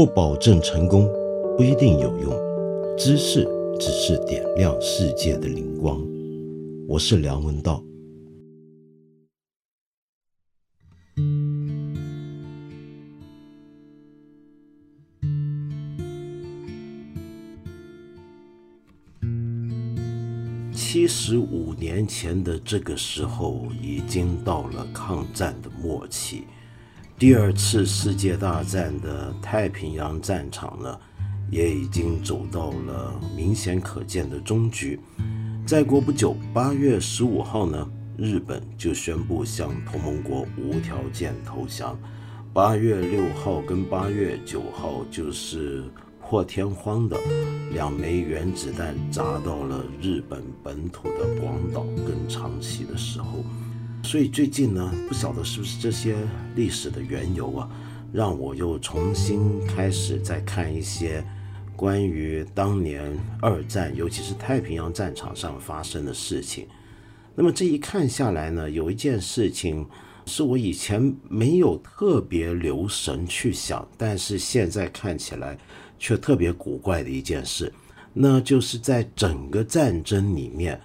不保证成功，不一定有用。知识只是点亮世界的灵光。我是梁文道。七十五年前的这个时候，已经到了抗战的末期。第二次世界大战的太平洋战场呢，也已经走到了明显可见的终局。再过不久，八月十五号呢，日本就宣布向同盟国无条件投降。八月六号跟八月九号就是破天荒的两枚原子弹砸到了日本本土的广岛跟长崎的时候。所以最近呢，不晓得是不是这些历史的缘由啊，让我又重新开始在看一些关于当年二战，尤其是太平洋战场上发生的事情。那么这一看下来呢，有一件事情是我以前没有特别留神去想，但是现在看起来却特别古怪的一件事，那就是在整个战争里面。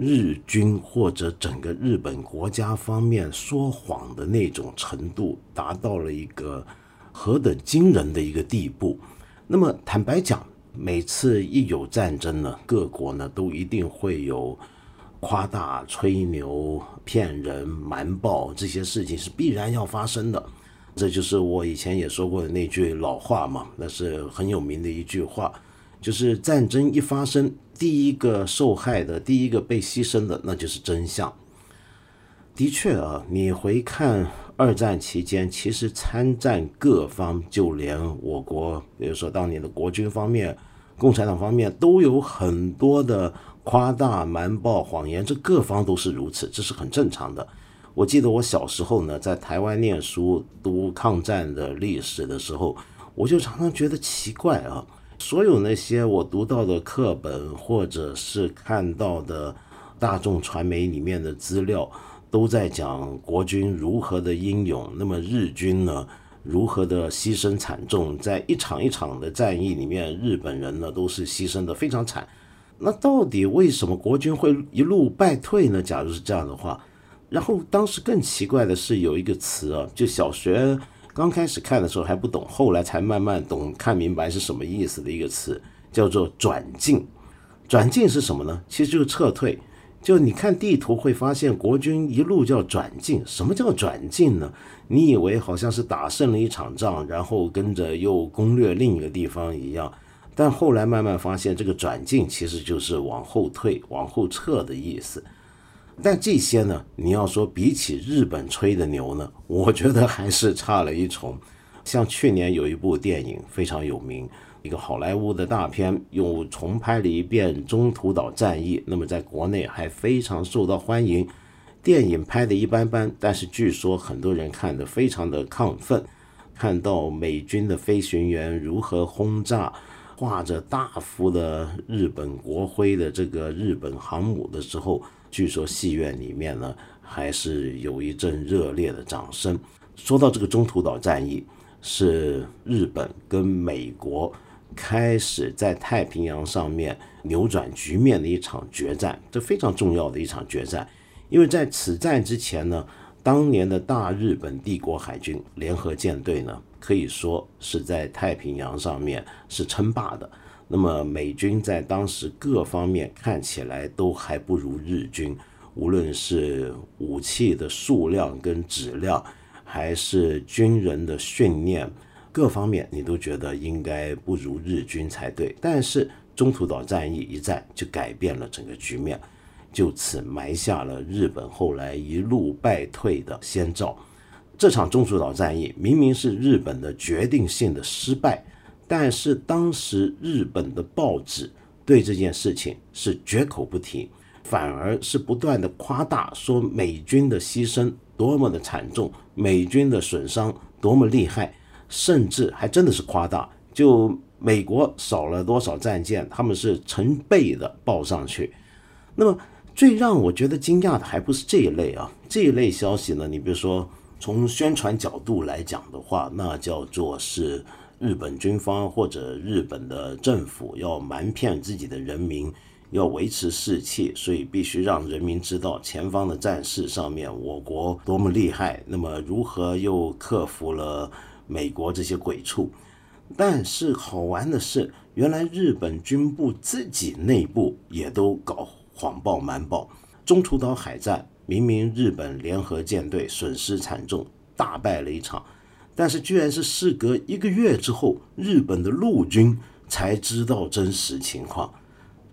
日军或者整个日本国家方面说谎的那种程度，达到了一个何等惊人的一个地步。那么坦白讲，每次一有战争呢，各国呢都一定会有夸大、吹牛、骗人、瞒报这些事情是必然要发生的。这就是我以前也说过的那句老话嘛，那是很有名的一句话。就是战争一发生，第一个受害的、第一个被牺牲的，那就是真相。的确啊，你回看二战期间，其实参战各方，就连我国，比如说当年的国军方面、共产党方面，都有很多的夸大、瞒报、谎言，这各方都是如此，这是很正常的。我记得我小时候呢，在台湾念书读抗战的历史的时候，我就常常觉得奇怪啊。所有那些我读到的课本，或者是看到的大众传媒里面的资料，都在讲国军如何的英勇，那么日军呢，如何的牺牲惨重，在一场一场的战役里面，日本人呢都是牺牲的非常惨。那到底为什么国军会一路败退呢？假如是这样的话，然后当时更奇怪的是有一个词啊，就小学。刚开始看的时候还不懂，后来才慢慢懂，看明白是什么意思的一个词，叫做转进。转进是什么呢？其实就是撤退。就你看地图会发现，国军一路叫转进。什么叫转进呢？你以为好像是打胜了一场仗，然后跟着又攻略另一个地方一样，但后来慢慢发现，这个转进其实就是往后退、往后撤的意思。但这些呢，你要说比起日本吹的牛呢，我觉得还是差了一筹。像去年有一部电影非常有名，一个好莱坞的大片，又重拍了一遍中途岛战役，那么在国内还非常受到欢迎。电影拍的一般般，但是据说很多人看得非常的亢奋，看到美军的飞行员如何轰炸画着大幅的日本国徽的这个日本航母的时候。据说戏院里面呢，还是有一阵热烈的掌声。说到这个中途岛战役，是日本跟美国开始在太平洋上面扭转局面的一场决战，这非常重要的一场决战。因为在此战之前呢，当年的大日本帝国海军联合舰队呢，可以说是在太平洋上面是称霸的。那么美军在当时各方面看起来都还不如日军，无论是武器的数量跟质量，还是军人的训练，各方面你都觉得应该不如日军才对。但是中途岛战役一战就改变了整个局面，就此埋下了日本后来一路败退的先兆。这场中途岛战役明明是日本的决定性的失败。但是当时日本的报纸对这件事情是绝口不提，反而是不断的夸大，说美军的牺牲多么的惨重，美军的损伤多么厉害，甚至还真的是夸大，就美国少了多少战舰，他们是成倍的报上去。那么最让我觉得惊讶的还不是这一类啊，这一类消息呢，你比如说从宣传角度来讲的话，那叫做是。日本军方或者日本的政府要瞒骗自己的人民，要维持士气，所以必须让人民知道前方的战事上面我国多么厉害。那么如何又克服了美国这些鬼畜？但是好玩的是，原来日本军部自己内部也都搞谎报瞒报。中途岛海战明明日本联合舰队损失惨重，大败了一场，但是居然是事隔一个月之后，日本的陆军才知道真实情况，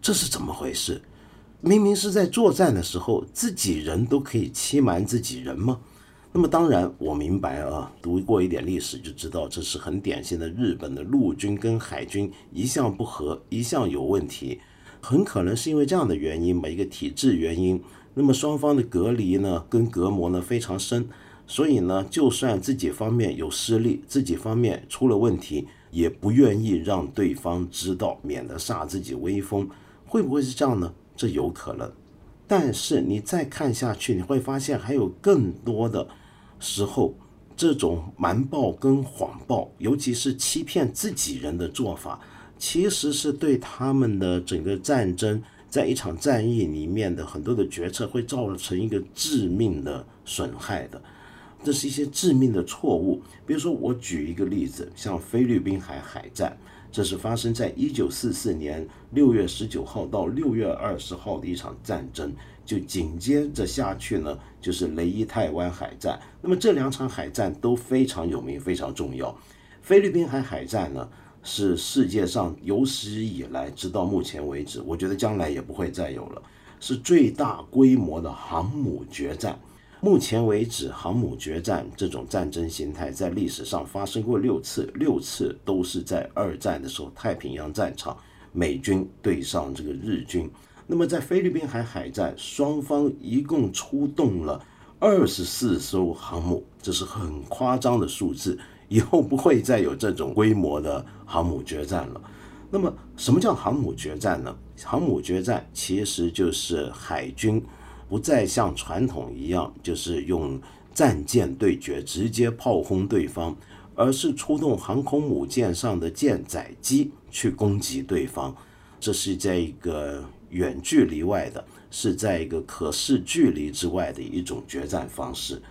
这是怎么回事？明明是在作战的时候，自己人都可以欺瞒自己人吗？那么当然，我明白啊，读过一点历史就知道，这是很典型的日本的陆军跟海军一向不和，一向有问题。很可能是因为这样的原因，每一个体制原因，那么双方的隔离呢，跟隔膜呢非常深，所以呢，就算自己方面有失利，自己方面出了问题，也不愿意让对方知道，免得煞自己威风。会不会是这样呢？这有可能。但是你再看下去，你会发现还有更多的。时候，这种瞒报跟谎报，尤其是欺骗自己人的做法，其实是对他们的整个战争，在一场战役里面的很多的决策，会造成一个致命的损害的。这是一些致命的错误。比如说，我举一个例子，像菲律宾海海战，这是发生在一九四四年六月十九号到六月二十号的一场战争。就紧接着下去呢，就是雷伊泰湾海战。那么这两场海战都非常有名，非常重要。菲律宾海海战呢，是世界上有史以来，直到目前为止，我觉得将来也不会再有了，是最大规模的航母决战。目前为止，航母决战这种战争形态在历史上发生过六次，六次都是在二战的时候，太平洋战场，美军对上这个日军。那么，在菲律宾海海战，双方一共出动了二十四艘航母，这是很夸张的数字。以后不会再有这种规模的航母决战了。那么，什么叫航母决战呢？航母决战其实就是海军不再像传统一样，就是用战舰对决，直接炮轰对方，而是出动航空母舰上的舰载机去攻击对方。这是在一个。远距离外的，是在一个可视距离之外的一种决战方式。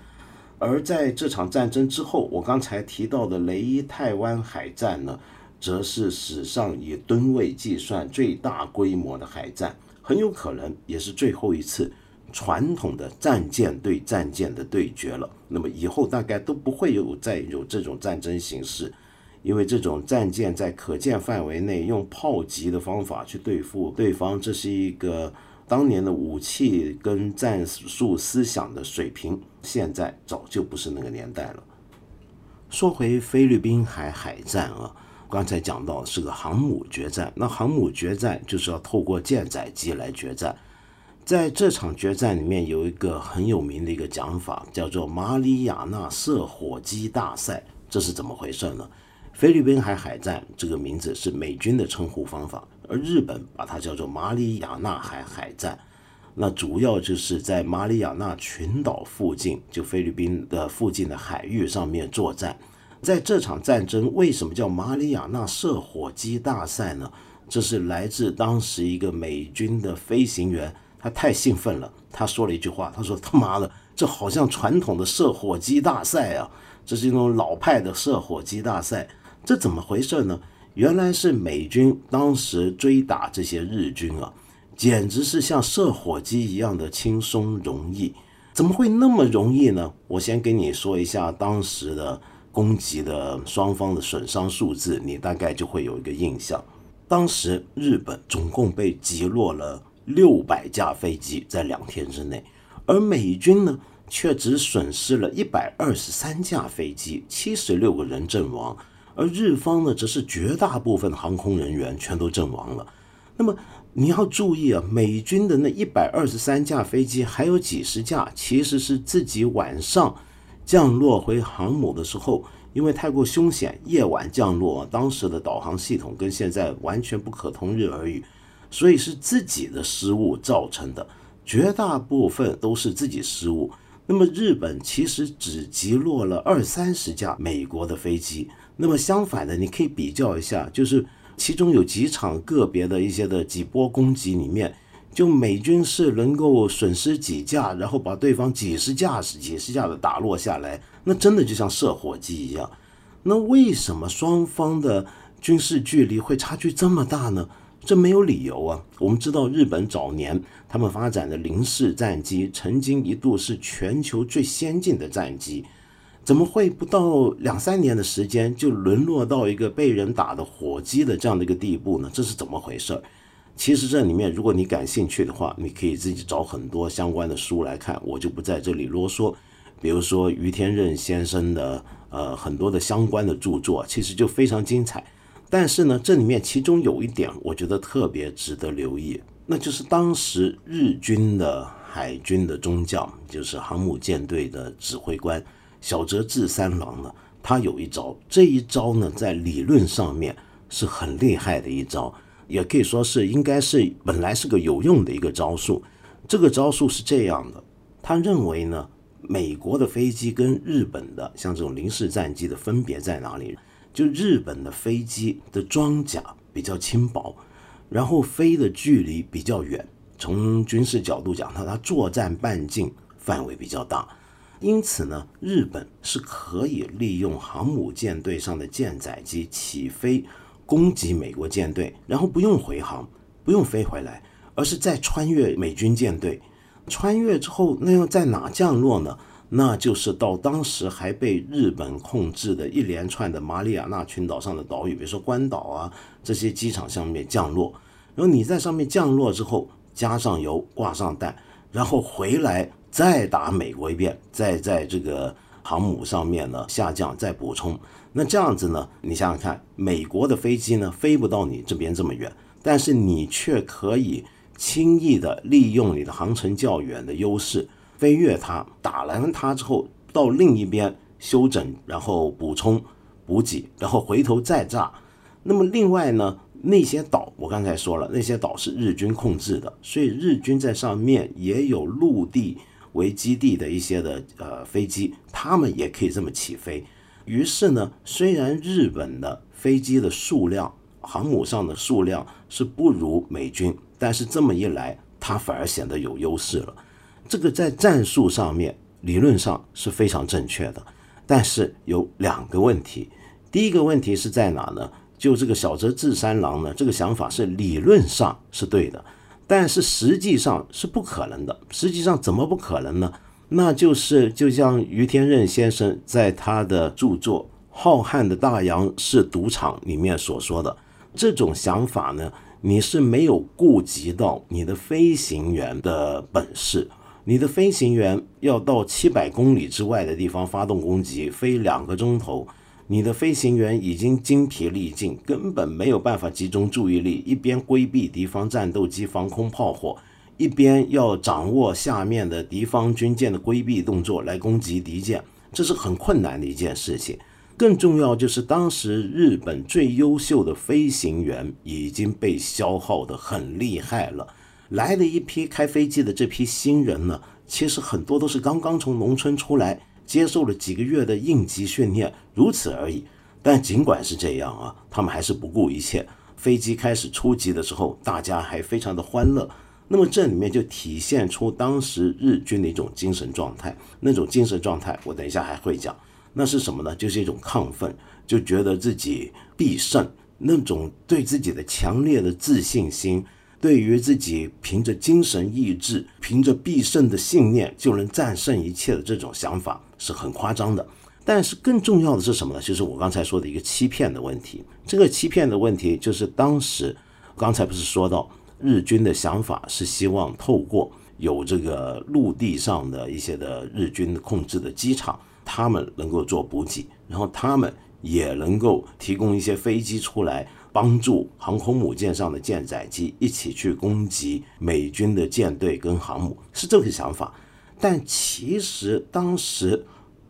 而在这场战争之后，我刚才提到的雷伊泰湾海战呢，则是史上以吨位计算最大规模的海战，很有可能也是最后一次传统的战舰对战舰的对决了。那么以后大概都不会有再有这种战争形式。因为这种战舰在可见范围内用炮击的方法去对付对方，这是一个当年的武器跟战术思想的水平，现在早就不是那个年代了。说回菲律宾海海战啊，刚才讲到是个航母决战，那航母决战就是要透过舰载机来决战。在这场决战里面有一个很有名的一个讲法，叫做马里亚纳射火机大赛，这是怎么回事呢？菲律宾海海战这个名字是美军的称呼方法，而日本把它叫做马里亚纳海海战。那主要就是在马里亚纳群岛附近，就菲律宾的附近的海域上面作战。在这场战争，为什么叫马里亚纳射火机大赛呢？这是来自当时一个美军的飞行员，他太兴奋了，他说了一句话，他说：“他妈的，这好像传统的射火机大赛啊，这是一种老派的射火机大赛。”这怎么回事呢？原来是美军当时追打这些日军啊，简直是像射火机一样的轻松容易。怎么会那么容易呢？我先跟你说一下当时的攻击的双方的损伤数字，你大概就会有一个印象。当时日本总共被击落了六百架飞机，在两天之内，而美军呢，却只损失了一百二十三架飞机，七十六个人阵亡。而日方呢，则是绝大部分航空人员全都阵亡了。那么你要注意啊，美军的那一百二十三架飞机，还有几十架其实是自己晚上降落回航母的时候，因为太过凶险，夜晚降落，当时的导航系统跟现在完全不可同日而语，所以是自己的失误造成的，绝大部分都是自己失误。那么日本其实只击落了二三十架美国的飞机。那么相反的，你可以比较一下，就是其中有几场个别的一些的几波攻击里面。就美军是能够损失几架，然后把对方几十架、几十架的打落下来，那真的就像射火机一样。那为什么双方的军事距离会差距这么大呢？这没有理由啊。我们知道日本早年他们发展的零式战机，曾经一度是全球最先进的战机，怎么会不到两三年的时间就沦落到一个被人打的火机的这样的一个地步呢？这是怎么回事？其实这里面，如果你感兴趣的话，你可以自己找很多相关的书来看，我就不在这里啰嗦。比如说于天任先生的呃很多的相关的著作，其实就非常精彩。但是呢，这里面其中有一点，我觉得特别值得留意，那就是当时日军的海军的中将，就是航母舰队的指挥官小泽治三郎呢，他有一招，这一招呢，在理论上面是很厉害的一招。也可以说是应该是本来是个有用的一个招数。这个招数是这样的，他认为呢，美国的飞机跟日本的像这种零式战机的分别在哪里？就日本的飞机的装甲比较轻薄，然后飞的距离比较远，从军事角度讲，它它作战半径范围比较大，因此呢，日本是可以利用航母舰队上的舰载机起飞。攻击美国舰队，然后不用回航，不用飞回来，而是再穿越美军舰队。穿越之后，那要在哪降落呢？那就是到当时还被日本控制的一连串的马里亚纳群岛上的岛屿，比如说关岛啊这些机场上面降落。然后你在上面降落之后，加上油，挂上弹，然后回来再打美国一遍，再在这个航母上面呢下降，再补充。那这样子呢？你想想看，美国的飞机呢飞不到你这边这么远，但是你却可以轻易的利用你的航程较远的优势，飞越它，打完它之后到另一边休整，然后补充补给，然后回头再炸。那么另外呢，那些岛我刚才说了，那些岛是日军控制的，所以日军在上面也有陆地为基地的一些的呃飞机，他们也可以这么起飞。于是呢，虽然日本的飞机的数量、航母上的数量是不如美军，但是这么一来，它反而显得有优势了。这个在战术上面理论上是非常正确的，但是有两个问题。第一个问题是在哪呢？就这个小泽治三郎呢，这个想法是理论上是对的，但是实际上是不可能的。实际上怎么不可能呢？那就是就像于天任先生在他的著作《浩瀚的大洋是赌场》里面所说的，这种想法呢，你是没有顾及到你的飞行员的本事。你的飞行员要到七百公里之外的地方发动攻击，飞两个钟头，你的飞行员已经精疲力尽，根本没有办法集中注意力，一边规避敌方战斗机防空炮火。一边要掌握下面的敌方军舰的规避动作来攻击敌舰，这是很困难的一件事情。更重要就是当时日本最优秀的飞行员已经被消耗的很厉害了。来的一批开飞机的这批新人呢，其实很多都是刚刚从农村出来，接受了几个月的应急训练，如此而已。但尽管是这样啊，他们还是不顾一切。飞机开始出击的时候，大家还非常的欢乐。那么这里面就体现出当时日军的一种精神状态，那种精神状态，我等一下还会讲，那是什么呢？就是一种亢奋，就觉得自己必胜，那种对自己的强烈的自信心，对于自己凭着精神意志，凭着必胜的信念就能战胜一切的这种想法是很夸张的。但是更重要的是什么呢？就是我刚才说的一个欺骗的问题。这个欺骗的问题就是当时刚才不是说到。日军的想法是希望透过有这个陆地上的一些的日军控制的机场，他们能够做补给，然后他们也能够提供一些飞机出来，帮助航空母舰上的舰载机一起去攻击美军的舰队跟航母，是这个想法。但其实当时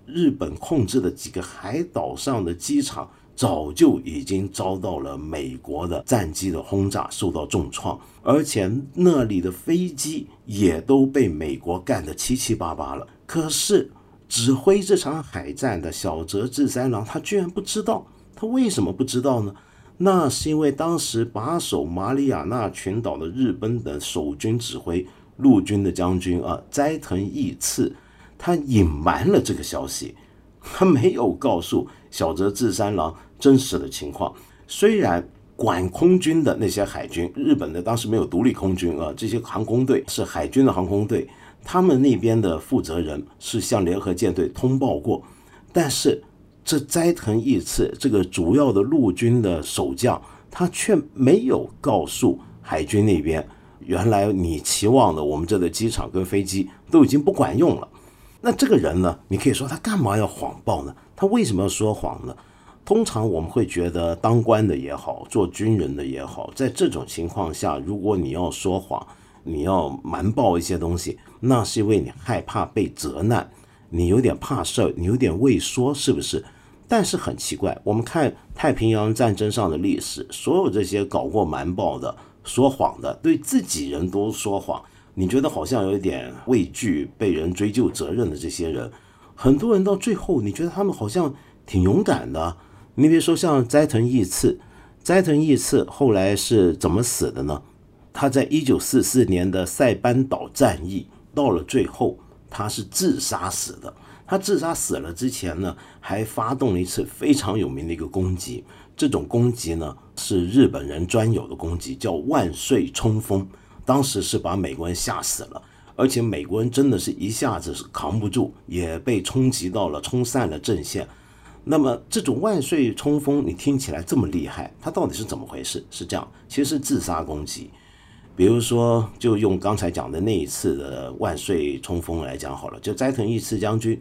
日本控制的几个海岛上的机场。早就已经遭到了美国的战机的轰炸，受到重创，而且那里的飞机也都被美国干得七七八八了。可是指挥这场海战的小泽治三郎，他居然不知道。他为什么不知道呢？那是因为当时把守马里亚纳群岛的日本的守军指挥陆军的将军啊斋藤义次，他隐瞒了这个消息，他没有告诉小泽治三郎真实的情况。虽然管空军的那些海军，日本的当时没有独立空军啊，这些航空队是海军的航空队，他们那边的负责人是向联合舰队通报过，但是。这斋藤义次这个主要的陆军的守将，他却没有告诉海军那边，原来你期望的我们这的机场跟飞机都已经不管用了。那这个人呢，你可以说他干嘛要谎报呢？他为什么要说谎呢？通常我们会觉得，当官的也好，做军人的也好，在这种情况下，如果你要说谎，你要瞒报一些东西，那是因为你害怕被责难，你有点怕事儿，你有点畏缩，是不是？但是很奇怪，我们看太平洋战争上的历史，所有这些搞过瞒报的、说谎的，对自己人都说谎，你觉得好像有一点畏惧被人追究责任的这些人，很多人到最后，你觉得他们好像挺勇敢的。你比如说像斋藤义次，斋藤义次后来是怎么死的呢？他在一九四四年的塞班岛战役到了最后，他是自杀死的。他自杀死了之前呢，还发动了一次非常有名的一个攻击。这种攻击呢，是日本人专有的攻击，叫万岁冲锋。当时是把美国人吓死了，而且美国人真的是一下子是扛不住，也被冲击到了，冲散了阵线。那么这种万岁冲锋，你听起来这么厉害，它到底是怎么回事？是这样，其实是自杀攻击。比如说，就用刚才讲的那一次的万岁冲锋来讲好了，就斋藤义次将军。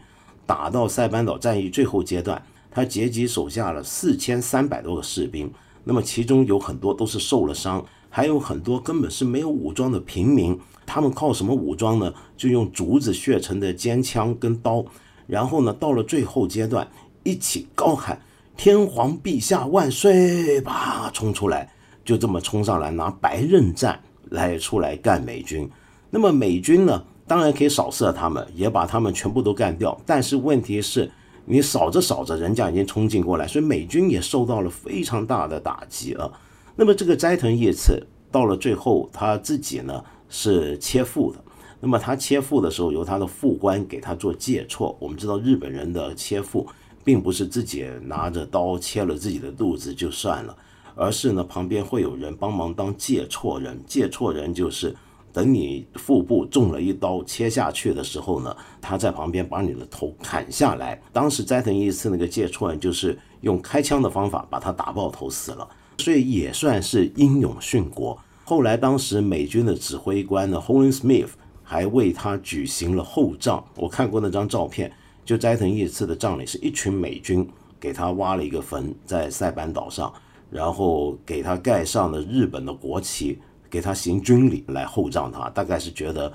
打到塞班岛战役最后阶段，他截击手下了四千三百多个士兵，那么其中有很多都是受了伤，还有很多根本是没有武装的平民。他们靠什么武装呢？就用竹子削成的尖枪跟刀。然后呢，到了最后阶段，一起高喊“天皇陛下万岁”吧，冲出来，就这么冲上来拿白刃战来出来干美军。那么美军呢？当然可以扫射他们，也把他们全部都干掉。但是问题是，你扫着扫着，人家已经冲进过来，所以美军也受到了非常大的打击啊。那么这个斋藤义次到了最后，他自己呢是切腹的。那么他切腹的时候，由他的副官给他做介错。我们知道日本人的切腹，并不是自己拿着刀切了自己的肚子就算了，而是呢旁边会有人帮忙当介错人。介错人就是。等你腹部中了一刀切下去的时候呢，他在旁边把你的头砍下来。当时斋藤义次那个介错人就是用开枪的方法把他打爆头死了，所以也算是英勇殉国。后来当时美军的指挥官呢，holen Smith 还为他举行了厚葬。我看过那张照片，就斋藤义次的葬礼是一群美军给他挖了一个坟在塞班岛上，然后给他盖上了日本的国旗。给他行军礼来厚葬他，大概是觉得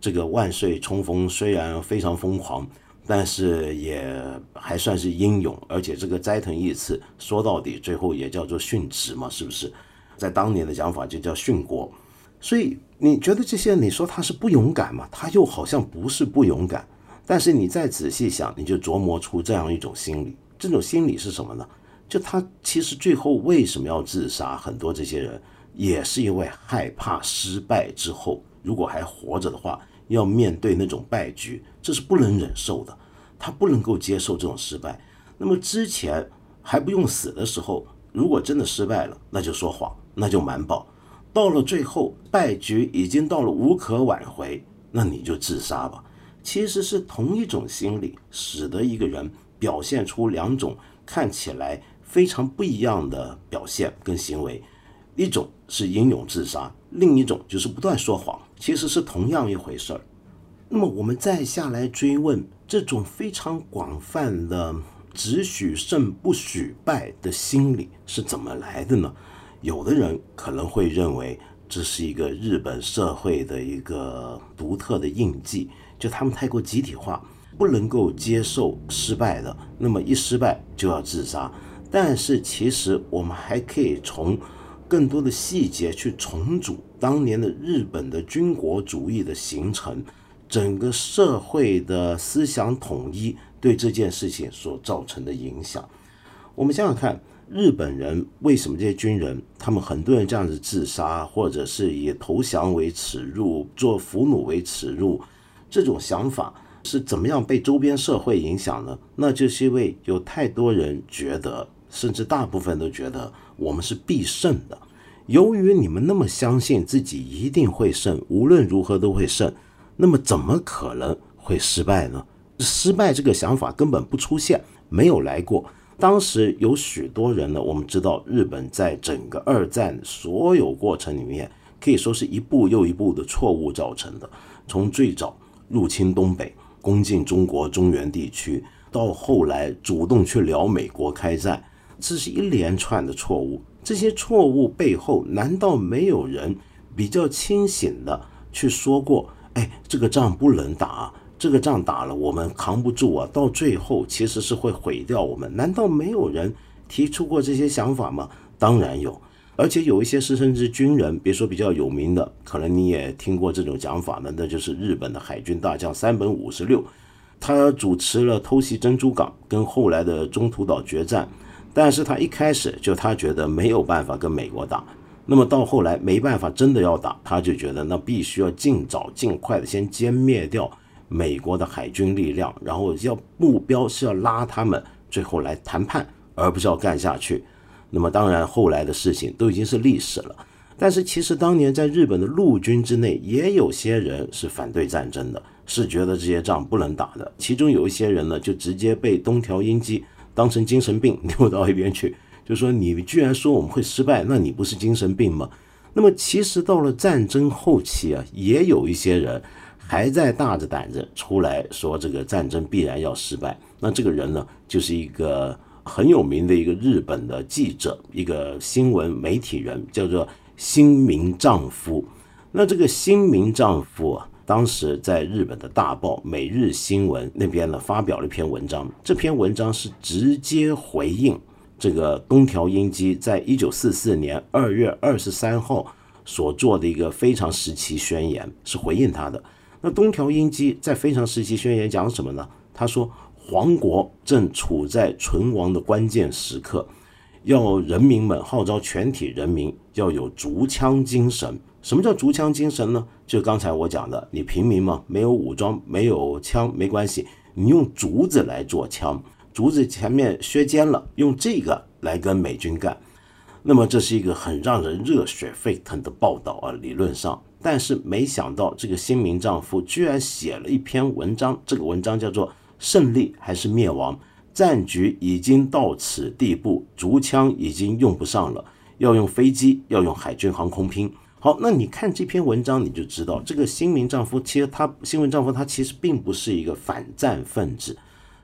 这个万岁冲锋虽然非常疯狂，但是也还算是英勇，而且这个斋藤义次说到底最后也叫做殉职嘛，是不是？在当年的讲法就叫殉国。所以你觉得这些你说他是不勇敢吗？他又好像不是不勇敢，但是你再仔细想，你就琢磨出这样一种心理。这种心理是什么呢？就他其实最后为什么要自杀？很多这些人。也是因为害怕失败之后，如果还活着的话，要面对那种败局，这是不能忍受的。他不能够接受这种失败。那么之前还不用死的时候，如果真的失败了，那就说谎，那就瞒报。到了最后，败局已经到了无可挽回，那你就自杀吧。其实是同一种心理，使得一个人表现出两种看起来非常不一样的表现跟行为。一种是英勇自杀，另一种就是不断说谎，其实是同样一回事儿。那么我们再下来追问，这种非常广泛的只许胜不许败的心理是怎么来的呢？有的人可能会认为这是一个日本社会的一个独特的印记，就他们太过集体化，不能够接受失败的，那么一失败就要自杀。但是其实我们还可以从更多的细节去重组当年的日本的军国主义的形成，整个社会的思想统一对这件事情所造成的影响。我们想想看，日本人为什么这些军人，他们很多人这样子自杀，或者是以投降为耻辱，做俘虏为耻辱，这种想法是怎么样被周边社会影响呢？那就是因为有太多人觉得，甚至大部分都觉得我们是必胜的。由于你们那么相信自己一定会胜，无论如何都会胜，那么怎么可能会失败呢？失败这个想法根本不出现，没有来过。当时有许多人呢，我们知道日本在整个二战所有过程里面，可以说是一步又一步的错误造成的。从最早入侵东北、攻进中国中原地区，到后来主动去聊美国开战，这是一连串的错误。这些错误背后，难道没有人比较清醒的去说过？哎，这个仗不能打。这个仗打了，我们扛不住啊！到最后其实是会毁掉我们。难道没有人提出过这些想法吗？当然有，而且有一些是甚至军人，别说比较有名的，可能你也听过这种讲法呢。那就是日本的海军大将山本五十六，他主持了偷袭珍珠港跟后来的中途岛决战，但是他一开始就他觉得没有办法跟美国打，那么到后来没办法真的要打，他就觉得那必须要尽早尽快的先歼灭掉。美国的海军力量，然后要目标是要拉他们最后来谈判，而不是要干下去。那么当然，后来的事情都已经是历史了。但是其实当年在日本的陆军之内，也有些人是反对战争的，是觉得这些仗不能打的。其中有一些人呢，就直接被东条英机当成精神病 丢到一边去，就说你居然说我们会失败，那你不是精神病吗？那么其实到了战争后期啊，也有一些人。还在大着胆子出来说这个战争必然要失败，那这个人呢，就是一个很有名的一个日本的记者，一个新闻媒体人，叫做新民丈夫。那这个新民丈夫啊，当时在日本的大报《每日新闻》那边呢，发表了一篇文章。这篇文章是直接回应这个东条英机在一九四四年二月二十三号所做的一个非常时期宣言，是回应他的。那东条英机在非常时期宣言讲什么呢？他说，皇国正处在存亡的关键时刻，要人民们号召全体人民要有竹枪精神。什么叫竹枪精神呢？就刚才我讲的，你平民嘛，没有武装，没有枪，没关系，你用竹子来做枪，竹子前面削尖了，用这个来跟美军干。那么这是一个很让人热血沸腾的报道啊，理论上。但是没想到，这个新民丈夫居然写了一篇文章。这个文章叫做《胜利还是灭亡？战局已经到此地步，竹枪已经用不上了，要用飞机，要用海军航空兵。好，那你看这篇文章，你就知道，这个新民丈夫其实他新民丈夫他其实并不是一个反战分子。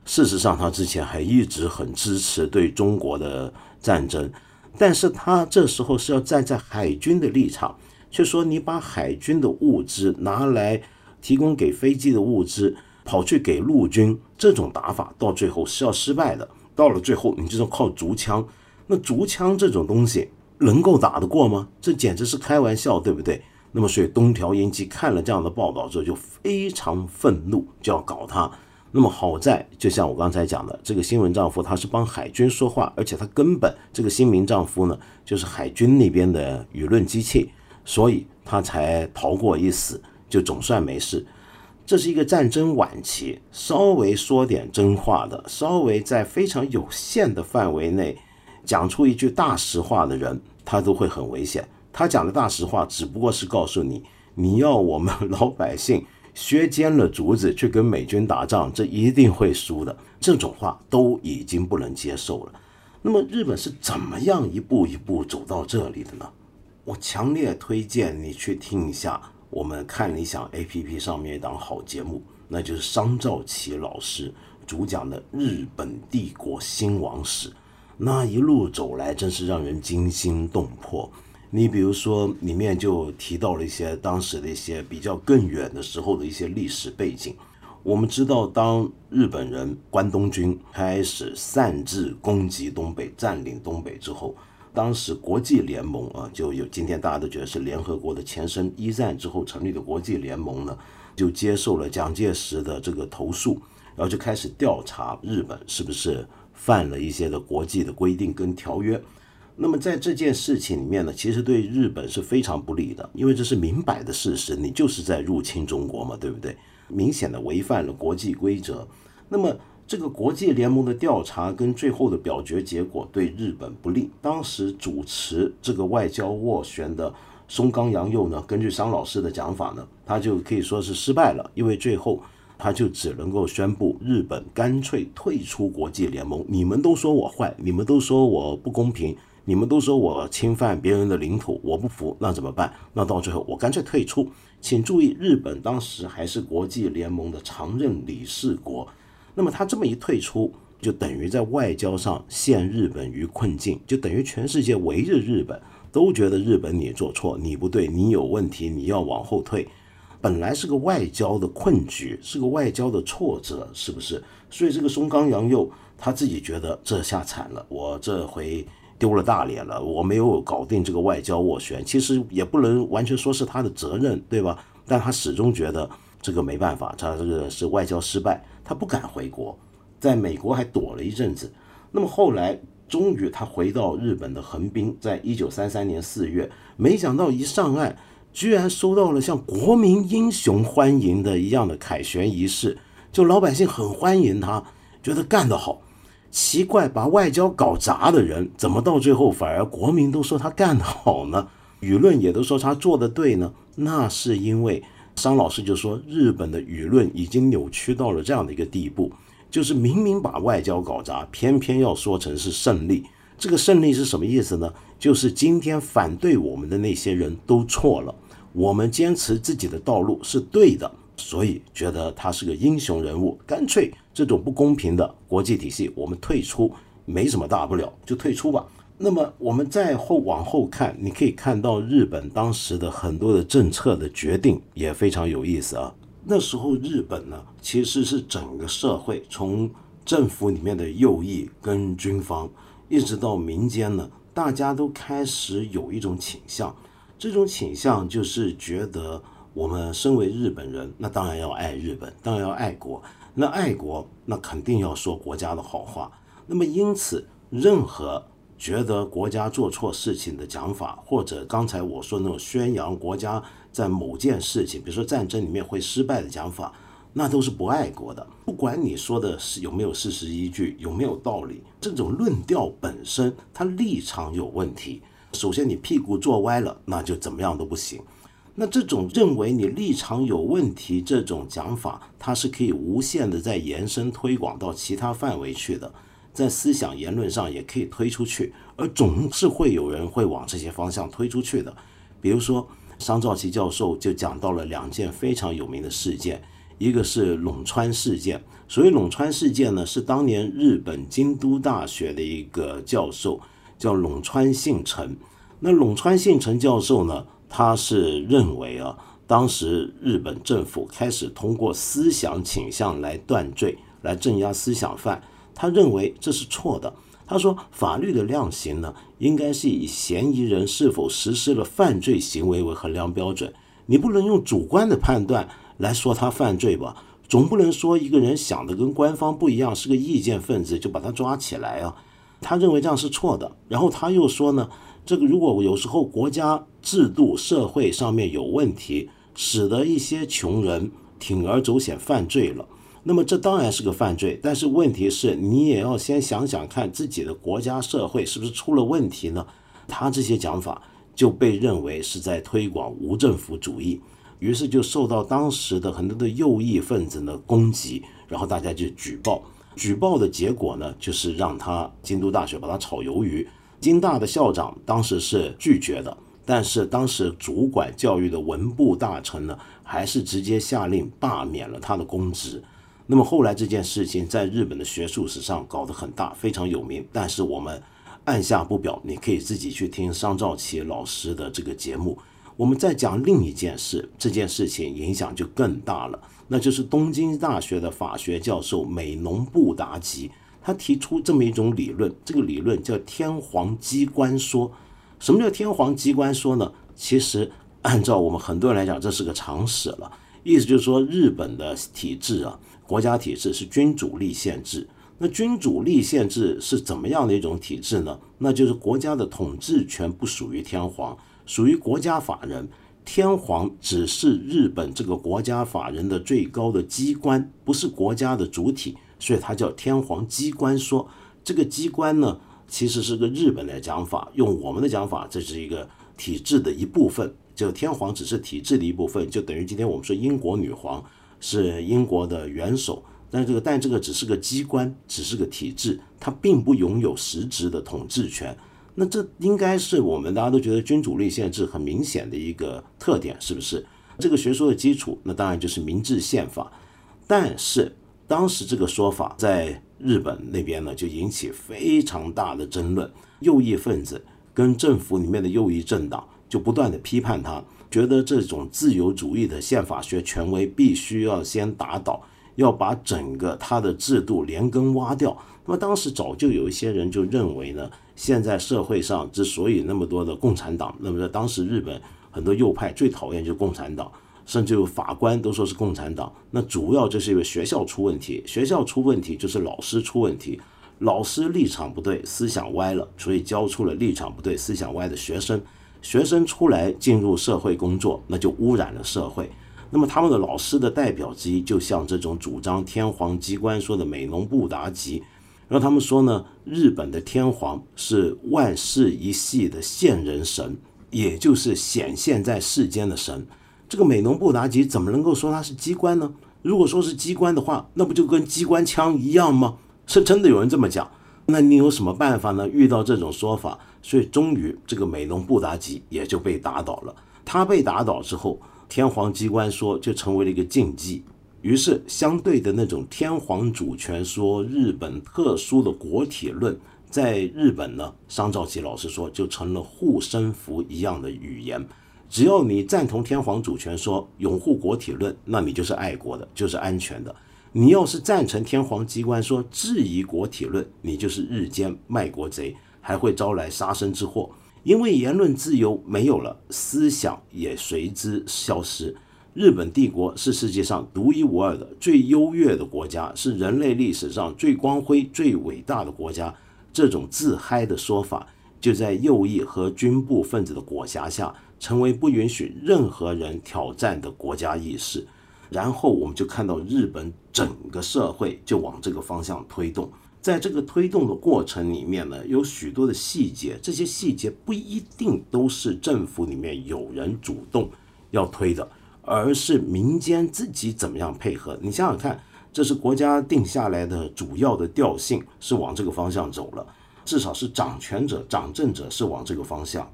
事实上，他之前还一直很支持对中国的战争，但是他这时候是要站在海军的立场。却说你把海军的物资拿来提供给飞机的物资，跑去给陆军，这种打法到最后是要失败的。到了最后，你就是靠竹枪，那竹枪这种东西能够打得过吗？这简直是开玩笑，对不对？那么，所以东条英机看了这样的报道之后，就非常愤怒，就要搞他。那么好在，就像我刚才讲的，这个新闻丈夫他是帮海军说话，而且他根本这个新民丈夫呢，就是海军那边的舆论机器。所以他才逃过一死，就总算没事。这是一个战争晚期，稍微说点真话的，稍微在非常有限的范围内讲出一句大实话的人，他都会很危险。他讲的大实话只不过是告诉你，你要我们老百姓削尖了竹子去跟美军打仗，这一定会输的。这种话都已经不能接受了。那么日本是怎么样一步一步走到这里的呢？我强烈推荐你去听一下我们看理想 A P P 上面一档好节目，那就是商兆奇老师主讲的《日本帝国兴亡史》。那一路走来，真是让人惊心动魄。你比如说，里面就提到了一些当时的一些比较更远的时候的一些历史背景。我们知道，当日本人关东军开始擅自攻击东北、占领东北之后，当时国际联盟啊，就有今天大家都觉得是联合国的前身。一战之后成立的国际联盟呢，就接受了蒋介石的这个投诉，然后就开始调查日本是不是犯了一些的国际的规定跟条约。那么在这件事情里面呢，其实对日本是非常不利的，因为这是明摆的事实，你就是在入侵中国嘛，对不对？明显的违反了国际规则。那么这个国际联盟的调查跟最后的表决结果对日本不利。当时主持这个外交斡旋的松冈洋右呢，根据商老师的讲法呢，他就可以说是失败了，因为最后他就只能够宣布日本干脆退出国际联盟。你们都说我坏，你们都说我不公平。你们都说我侵犯别人的领土，我不服，那怎么办？那到最后我干脆退出。请注意，日本当时还是国际联盟的常任理事国，那么他这么一退出，就等于在外交上陷日本于困境，就等于全世界围着日本，都觉得日本你做错，你不对，你有问题，你要往后退。本来是个外交的困局，是个外交的挫折，是不是？所以这个松冈洋右他自己觉得这下惨了，我这回。丢了大脸了，我没有搞定这个外交斡旋，其实也不能完全说是他的责任，对吧？但他始终觉得这个没办法，他这个是外交失败，他不敢回国，在美国还躲了一阵子。那么后来终于他回到日本的横滨，在一九三三年四月，没想到一上岸，居然收到了像国民英雄欢迎的一样的凯旋仪式，就老百姓很欢迎他，觉得干得好。奇怪，把外交搞砸的人，怎么到最后反而国民都说他干得好呢？舆论也都说他做的对呢？那是因为商老师就说，日本的舆论已经扭曲到了这样的一个地步，就是明明把外交搞砸，偏偏要说成是胜利。这个胜利是什么意思呢？就是今天反对我们的那些人都错了，我们坚持自己的道路是对的。所以觉得他是个英雄人物，干脆这种不公平的国际体系，我们退出没什么大不了，就退出吧。那么我们再后往后看，你可以看到日本当时的很多的政策的决定也非常有意思啊。那时候日本呢，其实是整个社会从政府里面的右翼跟军方，一直到民间呢，大家都开始有一种倾向，这种倾向就是觉得。我们身为日本人，那当然要爱日本，当然要爱国。那爱国，那肯定要说国家的好话。那么因此，任何觉得国家做错事情的讲法，或者刚才我说那种宣扬国家在某件事情，比如说战争里面会失败的讲法，那都是不爱国的。不管你说的是有没有事实依据，有没有道理，这种论调本身它立场有问题。首先，你屁股坐歪了，那就怎么样都不行。那这种认为你立场有问题这种讲法，它是可以无限的在延伸推广到其他范围去的，在思想言论上也可以推出去，而总是会有人会往这些方向推出去的。比如说，商兆奇教授就讲到了两件非常有名的事件，一个是陇川事件。所谓陇川事件呢，是当年日本京都大学的一个教授叫陇川信成。那陇川信成教授呢？他是认为啊，当时日本政府开始通过思想倾向来断罪、来镇压思想犯，他认为这是错的。他说，法律的量刑呢，应该是以嫌疑人是否实施了犯罪行为为衡量标准，你不能用主观的判断来说他犯罪吧？总不能说一个人想的跟官方不一样，是个意见分子就把他抓起来啊？他认为这样是错的。然后他又说呢？这个如果有时候国家制度、社会上面有问题，使得一些穷人铤而走险犯罪了，那么这当然是个犯罪。但是问题是你也要先想想看自己的国家社会是不是出了问题呢？他这些讲法就被认为是在推广无政府主义，于是就受到当时的很多的右翼分子的攻击，然后大家就举报。举报的结果呢，就是让他京都大学把他炒鱿鱼。京大的校长当时是拒绝的，但是当时主管教育的文部大臣呢，还是直接下令罢免了他的公职。那么后来这件事情在日本的学术史上搞得很大，非常有名。但是我们按下不表，你可以自己去听商兆奇老师的这个节目。我们再讲另一件事，这件事情影响就更大了，那就是东京大学的法学教授美浓布达吉。他提出这么一种理论，这个理论叫天皇机关说。什么叫天皇机关说呢？其实按照我们很多人来讲，这是个常识了，意思就是说日本的体制啊，国家体制是君主立宪制。那君主立宪制是怎么样的一种体制呢？那就是国家的统治权不属于天皇，属于国家法人。天皇只是日本这个国家法人的最高的机关，不是国家的主体，所以它叫天皇机关说。这个机关呢，其实是个日本的讲法，用我们的讲法，这是一个体制的一部分。就天皇只是体制的一部分，就等于今天我们说英国女皇是英国的元首，但这个但这个只是个机关，只是个体制，它并不拥有实质的统治权。那这应该是我们大家都觉得君主立宪制很明显的一个特点，是不是？这个学说的基础，那当然就是明治宪法。但是当时这个说法在日本那边呢，就引起非常大的争论。右翼分子跟政府里面的右翼政党就不断的批判他，觉得这种自由主义的宪法学权威必须要先打倒，要把整个他的制度连根挖掉。那么当时早就有一些人就认为呢。现在社会上之所以那么多的共产党，那么在当时日本很多右派最讨厌就是共产党，甚至有法官都说是共产党。那主要就是因为学校出问题，学校出问题就是老师出问题，老师立场不对，思想歪了，所以教出了立场不对、思想歪的学生。学生出来进入社会工作，那就污染了社会。那么他们的老师的代表之一，就像这种主张天皇机关说的美浓布达吉。然后他们说呢，日本的天皇是万世一系的现人神，也就是显现在世间的神。这个美浓布达吉怎么能够说他是机关呢？如果说是机关的话，那不就跟机关枪一样吗？是真的有人这么讲？那你有什么办法呢？遇到这种说法，所以终于这个美浓布达吉也就被打倒了。他被打倒之后，天皇机关说就成为了一个禁忌。于是，相对的那种天皇主权说日本特殊的国体论，在日本呢，商兆奇老师说就成了护身符一样的语言。只要你赞同天皇主权说拥护国体论，那你就是爱国的，就是安全的。你要是赞成天皇机关说质疑国体论，你就是日间卖国贼，还会招来杀身之祸。因为言论自由没有了，思想也随之消失。日本帝国是世界上独一无二的最优越的国家，是人类历史上最光辉、最伟大的国家。这种自嗨的说法，就在右翼和军部分子的裹挟下，成为不允许任何人挑战的国家意识。然后我们就看到日本整个社会就往这个方向推动。在这个推动的过程里面呢，有许多的细节，这些细节不一定都是政府里面有人主动要推的。而是民间自己怎么样配合？你想想看，这是国家定下来的主要的调性，是往这个方向走了。至少是掌权者、掌政者是往这个方向。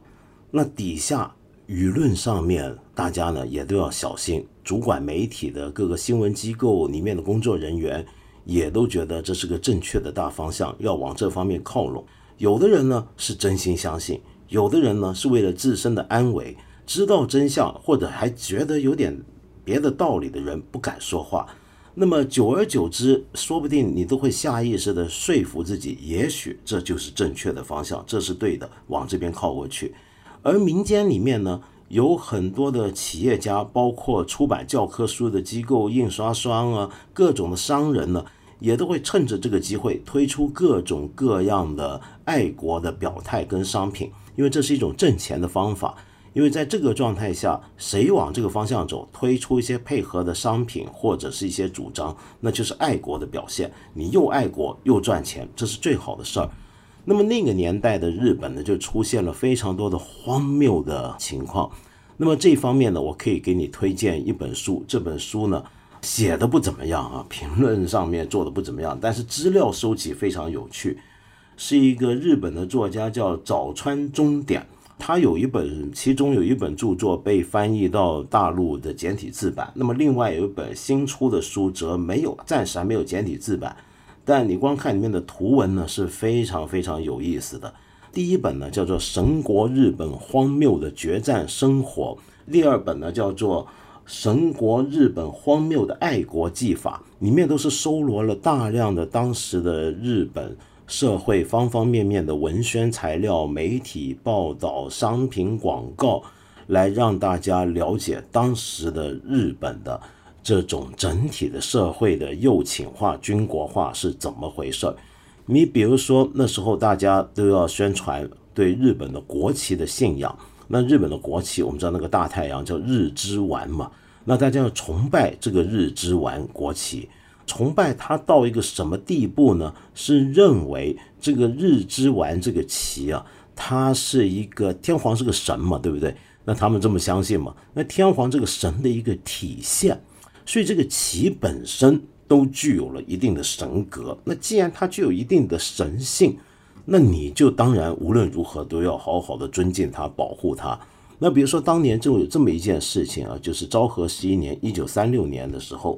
那底下舆论上面，大家呢也都要小心。主管媒体的各个新闻机构里面的工作人员，也都觉得这是个正确的大方向，要往这方面靠拢。有的人呢是真心相信，有的人呢是为了自身的安危。知道真相或者还觉得有点别的道理的人不敢说话，那么久而久之，说不定你都会下意识的说服自己，也许这就是正确的方向，这是对的，往这边靠过去。而民间里面呢，有很多的企业家，包括出版教科书的机构、印刷商啊，各种的商人呢，也都会趁着这个机会推出各种各样的爱国的表态跟商品，因为这是一种挣钱的方法。因为在这个状态下，谁往这个方向走，推出一些配合的商品或者是一些主张，那就是爱国的表现。你又爱国又赚钱，这是最好的事儿。那么那个年代的日本呢，就出现了非常多的荒谬的情况。那么这方面呢，我可以给你推荐一本书。这本书呢，写的不怎么样啊，评论上面做的不怎么样，但是资料收集非常有趣。是一个日本的作家叫早川忠典。他有一本，其中有一本著作被翻译到大陆的简体字版，那么另外有一本新出的书则没有，暂时还没有简体字版。但你光看里面的图文呢，是非常非常有意思的。第一本呢叫做《神国日本荒谬的决战生活》，第二本呢叫做《神国日本荒谬的爱国技法》，里面都是收罗了大量的当时的日本。社会方方面面的文宣材料、媒体报道、商品广告，来让大家了解当时的日本的这种整体的社会的右倾化、军国化是怎么回事儿。你比如说，那时候大家都要宣传对日本的国旗的信仰。那日本的国旗，我们知道那个大太阳叫日之丸嘛。那大家要崇拜这个日之丸国旗，崇拜他到一个什么地步呢？是认为这个日之丸这个旗啊，它是一个天皇是个神嘛，对不对？那他们这么相信嘛？那天皇这个神的一个体现，所以这个旗本身。都具有了一定的神格，那既然它具有一定的神性，那你就当然无论如何都要好好的尊敬它、保护它。那比如说当年就有这么一件事情啊，就是昭和十一年（一九三六年）的时候，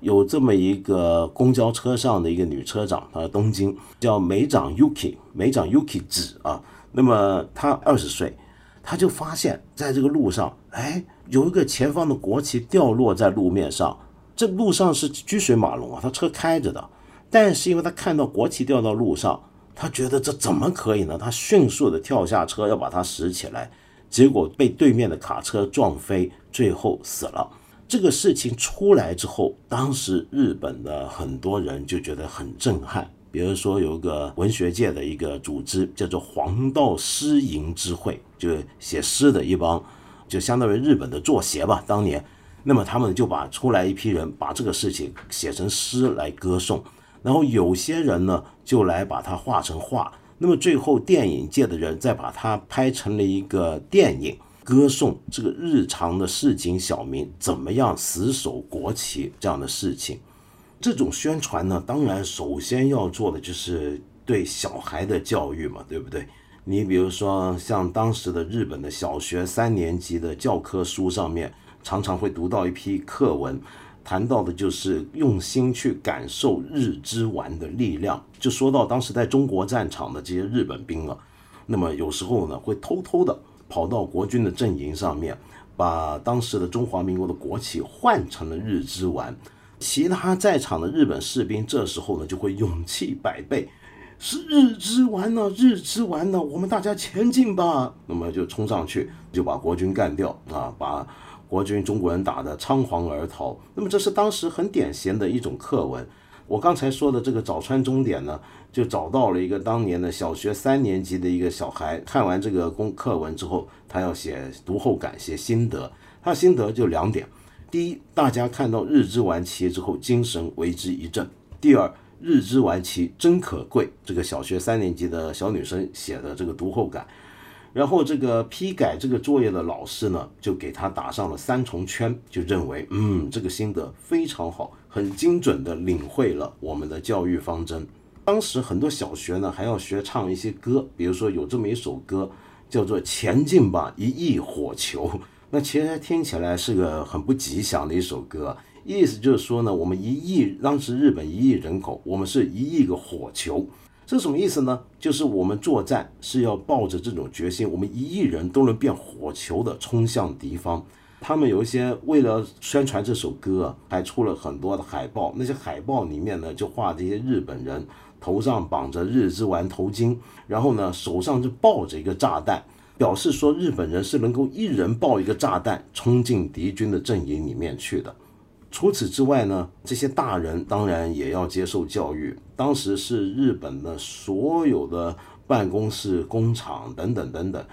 有这么一个公交车上的一个女车长，她东京叫美长 Yuki，美长 Yuki 子啊。那么她二十岁，她就发现在这个路上，哎，有一个前方的国旗掉落在路面上。这路上是车水马龙啊，他车开着的，但是因为他看到国旗掉到路上，他觉得这怎么可以呢？他迅速的跳下车要把它拾起来，结果被对面的卡车撞飞，最后死了。这个事情出来之后，当时日本的很多人就觉得很震撼。比如说有个文学界的一个组织叫做黄道诗吟之会，就是写诗的一帮，就相当于日本的作协吧，当年。那么他们就把出来一批人把这个事情写成诗来歌颂，然后有些人呢就来把它画成画，那么最后电影界的人再把它拍成了一个电影，歌颂这个日常的市井小民怎么样死守国旗这样的事情。这种宣传呢，当然首先要做的就是对小孩的教育嘛，对不对？你比如说像当时的日本的小学三年级的教科书上面。常常会读到一批课文，谈到的就是用心去感受日之丸的力量。就说到当时在中国战场的这些日本兵啊，那么有时候呢会偷偷的跑到国军的阵营上面，把当时的中华民国的国旗换成了日之丸。其他在场的日本士兵这时候呢就会勇气百倍，是日之丸呢，日之丸呢，我们大家前进吧。那么就冲上去就把国军干掉啊，把。国军中国人打得仓皇而逃，那么这是当时很典型的一种课文。我刚才说的这个早川中典呢，就找到了一个当年的小学三年级的一个小孩，看完这个公课文之后，他要写读后感，写心得。他心得就两点：第一，大家看到日之丸旗之后，精神为之一振；第二，日之丸旗真可贵。这个小学三年级的小女生写的这个读后感。然后这个批改这个作业的老师呢，就给他打上了三重圈，就认为，嗯，这个心得非常好，很精准地领会了我们的教育方针。当时很多小学呢，还要学唱一些歌，比如说有这么一首歌，叫做《前进吧，一亿火球》。那其实听起来是个很不吉祥的一首歌，意思就是说呢，我们一亿，当时日本一亿人口，我们是一亿个火球。这什么意思呢？就是我们作战是要抱着这种决心，我们一亿人都能变火球的冲向敌方。他们有一些为了宣传这首歌，还出了很多的海报。那些海报里面呢，就画这些日本人头上绑着日之丸头巾，然后呢手上就抱着一个炸弹，表示说日本人是能够一人抱一个炸弹冲进敌军的阵营里面去的。除此之外呢，这些大人当然也要接受教育。当时是日本的所有的办公室、工厂等等等等，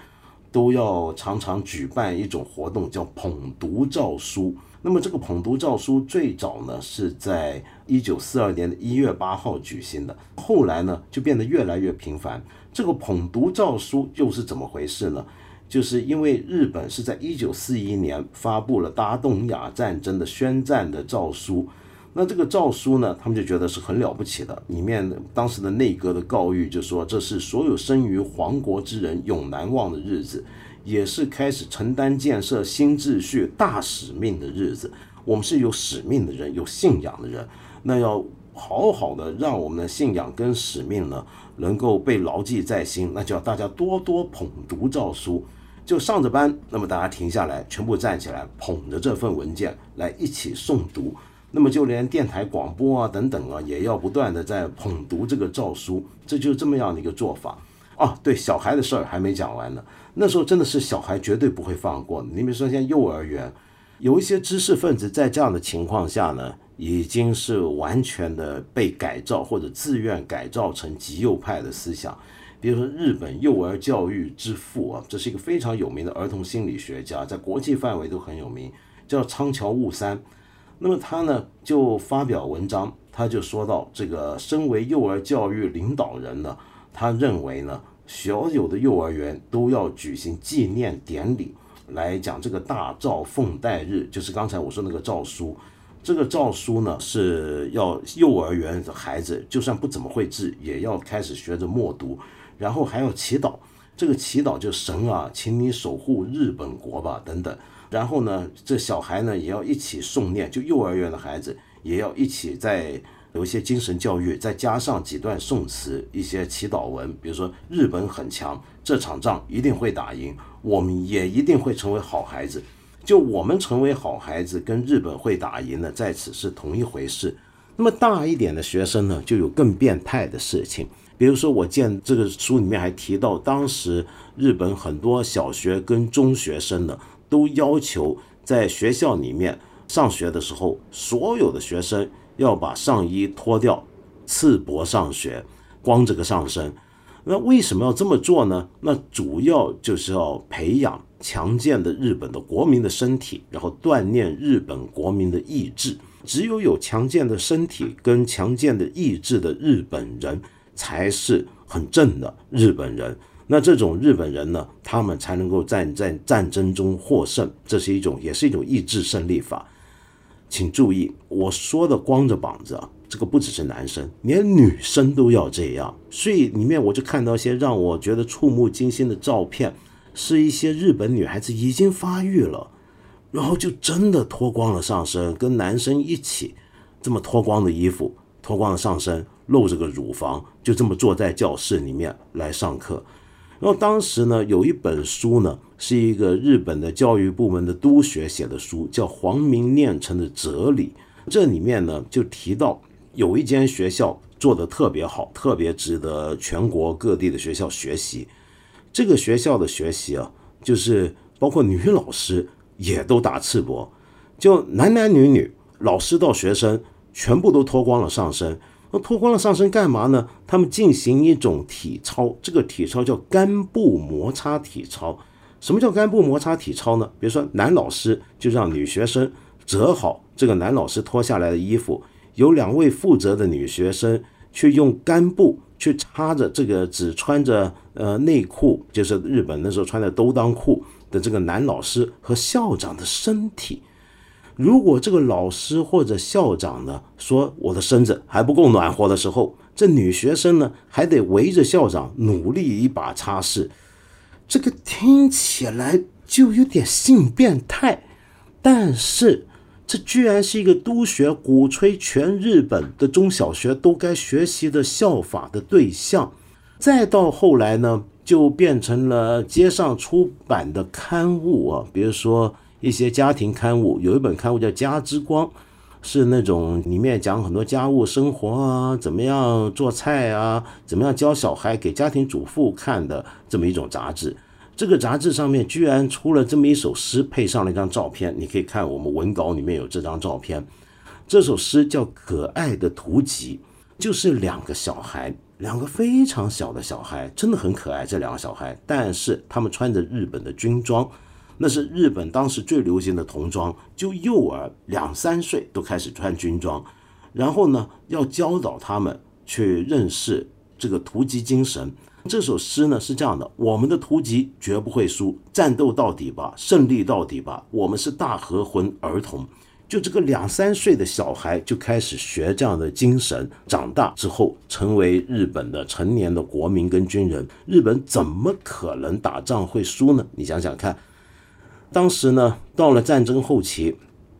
都要常常举办一种活动，叫捧读诏书。那么这个捧读诏书最早呢是在一九四二年的一月八号举行的，后来呢就变得越来越频繁。这个捧读诏书又是怎么回事呢？就是因为日本是在一九四一年发布了大东亚战争的宣战的诏书，那这个诏书呢，他们就觉得是很了不起的。里面当时的内阁的告谕就说，这是所有生于皇国之人永难忘的日子，也是开始承担建设新秩序大使命的日子。我们是有使命的人，有信仰的人，那要好好的让我们的信仰跟使命呢，能够被牢记在心。那就要大家多多捧读诏书。就上着班，那么大家停下来，全部站起来，捧着这份文件来一起诵读。那么就连电台广播啊等等啊，也要不断的在捧读这个诏书。这就是这么样的一个做法啊。对，小孩的事儿还没讲完呢。那时候真的是小孩绝对不会放过。你比如说像幼儿园，有一些知识分子在这样的情况下呢，已经是完全的被改造或者自愿改造成极右派的思想。比如说，日本幼儿教育之父啊，这是一个非常有名的儿童心理学家，在国际范围都很有名，叫仓桥雾三。那么他呢就发表文章，他就说到，这个身为幼儿教育领导人呢，他认为呢，所有的幼儿园都要举行纪念典礼，来讲这个大诏奉代日，就是刚才我说那个诏书。这个诏书呢是要幼儿园的孩子，就算不怎么会字，也要开始学着默读。然后还要祈祷，这个祈祷就神啊，请你守护日本国吧，等等。然后呢，这小孩呢也要一起诵念，就幼儿园的孩子也要一起在有一些精神教育，再加上几段宋词，一些祈祷文，比如说日本很强，这场仗一定会打赢，我们也一定会成为好孩子。就我们成为好孩子，跟日本会打赢呢，在此是同一回事。那么大一点的学生呢，就有更变态的事情。比如说，我见这个书里面还提到，当时日本很多小学跟中学生呢，都要求在学校里面上学的时候，所有的学生要把上衣脱掉，赤膊上学，光着个上身。那为什么要这么做呢？那主要就是要培养强健的日本的国民的身体，然后锻炼日本国民的意志。只有有强健的身体跟强健的意志的日本人。才是很正的日本人，那这种日本人呢，他们才能够在在战争中获胜，这是一种，也是一种意志胜利法。请注意，我说的光着膀子啊，这个不只是男生，连女生都要这样。所以里面我就看到一些让我觉得触目惊心的照片，是一些日本女孩子已经发育了，然后就真的脱光了上身，跟男生一起这么脱光的衣服，脱光了上身。露着个乳房，就这么坐在教室里面来上课。然后当时呢，有一本书呢，是一个日本的教育部门的督学写的书，叫《皇明念成的哲理》。这里面呢，就提到有一间学校做的特别好，特别值得全国各地的学校学习。这个学校的学习啊，就是包括女老师也都打赤膊，就男男女女，老师到学生全部都脱光了上身。那脱光了上身干嘛呢？他们进行一种体操，这个体操叫干部摩擦体操。什么叫干部摩擦体操呢？比如说，男老师就让女学生折好这个男老师脱下来的衣服，有两位负责的女学生去用干布去擦着这个只穿着呃内裤，就是日本那时候穿的兜裆裤的这个男老师和校长的身体。如果这个老师或者校长呢说我的身子还不够暖和的时候，这女学生呢还得围着校长努力一把擦拭，这个听起来就有点性变态，但是这居然是一个督学鼓吹全日本的中小学都该学习的效法的对象，再到后来呢就变成了街上出版的刊物啊，比如说。一些家庭刊物，有一本刊物叫《家之光》，是那种里面讲很多家务生活啊，怎么样做菜啊，怎么样教小孩，给家庭主妇看的这么一种杂志。这个杂志上面居然出了这么一首诗，配上了一张照片。你可以看我们文稿里面有这张照片。这首诗叫《可爱的图集》，就是两个小孩，两个非常小的小孩，真的很可爱。这两个小孩，但是他们穿着日本的军装。那是日本当时最流行的童装，就幼儿两三岁都开始穿军装，然后呢，要教导他们去认识这个突击精神。这首诗呢是这样的：我们的突击绝不会输，战斗到底吧，胜利到底吧。我们是大和魂儿童，就这个两三岁的小孩就开始学这样的精神，长大之后成为日本的成年的国民跟军人。日本怎么可能打仗会输呢？你想想看。当时呢，到了战争后期，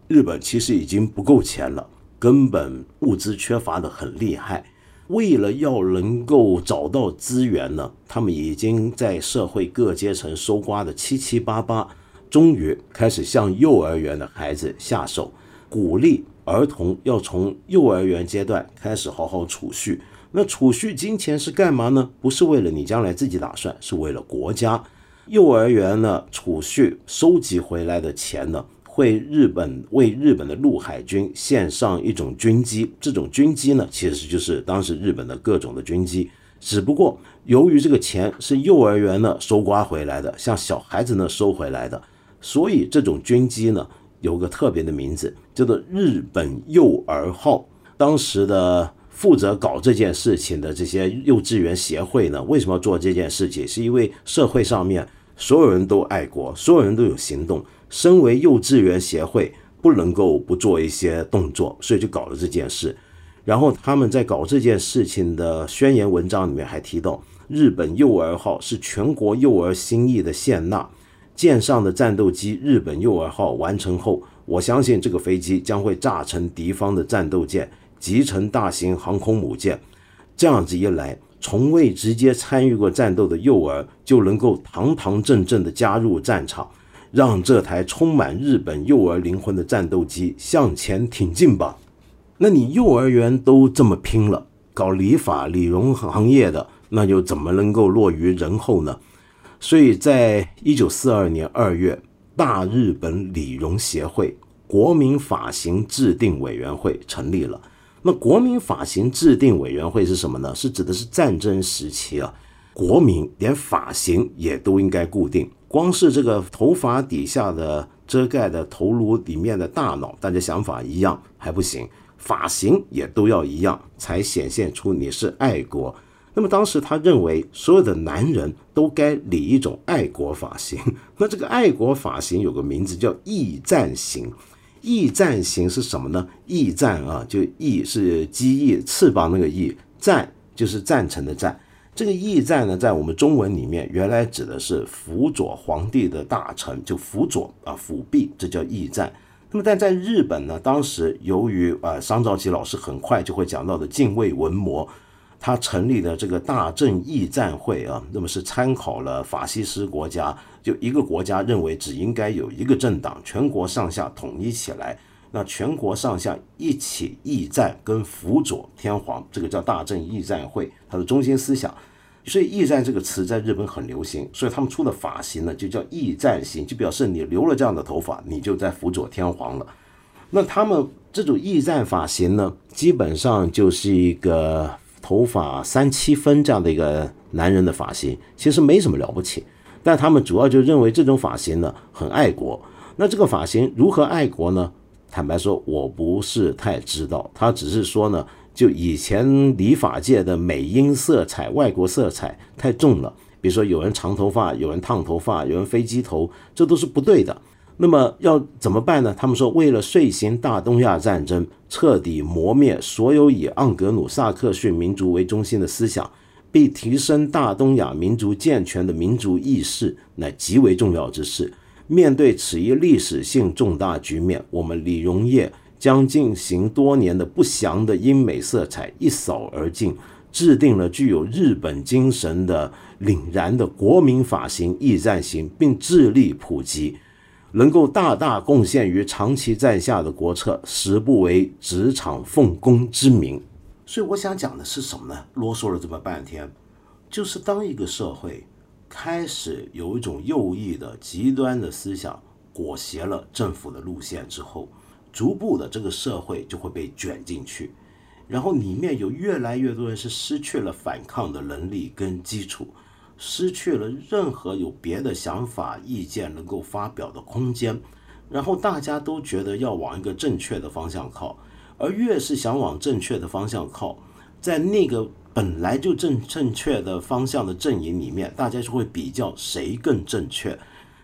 日本其实已经不够钱了，根本物资缺乏的很厉害。为了要能够找到资源呢，他们已经在社会各阶层搜刮的七七八八，终于开始向幼儿园的孩子下手，鼓励儿童要从幼儿园阶段开始好好储蓄。那储蓄金钱是干嘛呢？不是为了你将来自己打算，是为了国家。幼儿园呢，储蓄收集回来的钱呢，会日本为日本的陆海军献上一种军机，这种军机呢，其实就是当时日本的各种的军机。只不过由于这个钱是幼儿园呢收刮回来的，像小孩子呢收回来的，所以这种军机呢有个特别的名字，叫做日本幼儿号。当时的负责搞这件事情的这些幼稚园协会呢，为什么要做这件事情？是因为社会上面所有人都爱国，所有人都有行动。身为幼稚园协会，不能够不做一些动作，所以就搞了这件事。然后他们在搞这件事情的宣言文章里面还提到，日本幼儿号是全国幼儿心意的献纳。舰上的战斗机日本幼儿号完成后，我相信这个飞机将会炸成敌方的战斗舰，集成大型航空母舰。这样子一来，从未直接参与过战斗的幼儿就能够堂堂正正地加入战场，让这台充满日本幼儿灵魂的战斗机向前挺进吧。那你幼儿园都这么拼了，搞理发理容行业的，那又怎么能够落于人后呢？所以在一九四二年二月，大日本理容协会国民发型制定委员会成立了。那国民发型制定委员会是什么呢？是指的是战争时期啊，国民连发型也都应该固定，光是这个头发底下的遮盖的头颅里面的大脑，大家想法一样还不行。发型也都要一样，才显现出你是爱国。那么当时他认为，所有的男人都该理一种爱国发型。那这个爱国发型有个名字叫驿站型。驿站型是什么呢？驿站啊，就驿是机翼翅膀那个翼，站就是赞成的站。这个驿站呢，在我们中文里面原来指的是辅佐皇帝的大臣，就辅佐啊辅弼，这叫驿站。那么，但在日本呢，当时由于啊，商兆基老师很快就会讲到的敬畏文魔，他成立的这个大正义战会啊，那么是参考了法西斯国家，就一个国家认为只应该有一个政党，全国上下统一起来，那全国上下一起义战跟辅佐天皇，这个叫大政义战会，它的中心思想。所以“驿站”这个词在日本很流行，所以他们出的发型呢就叫“驿站型”，就表示你留了这样的头发，你就在辅佐天皇了。那他们这种驿站发型呢，基本上就是一个头发三七分这样的一个男人的发型，其实没什么了不起。但他们主要就认为这种发型呢很爱国。那这个发型如何爱国呢？坦白说，我不是太知道。他只是说呢。就以前理发界的美英色彩、外国色彩太重了，比如说有人长头发，有人烫头发，有人飞机头，这都是不对的。那么要怎么办呢？他们说，为了遂行大东亚战争，彻底磨灭所有以盎格鲁撒克逊民族为中心的思想，并提升大东亚民族健全的民族意识，乃极为重要之事。面对此一历史性重大局面，我们理容业。将进行多年的不祥的英美色彩一扫而尽，制定了具有日本精神的凛然的国民发型驿站型，并致力普及，能够大大贡献于长期在下的国策，实不为职场奉公之名。所以我想讲的是什么呢？啰嗦了这么半天，就是当一个社会开始有一种右翼的极端的思想裹挟了政府的路线之后。逐步的，这个社会就会被卷进去，然后里面有越来越多人是失去了反抗的能力跟基础，失去了任何有别的想法、意见能够发表的空间，然后大家都觉得要往一个正确的方向靠，而越是想往正确的方向靠，在那个本来就正正确的方向的阵营里面，大家就会比较谁更正确。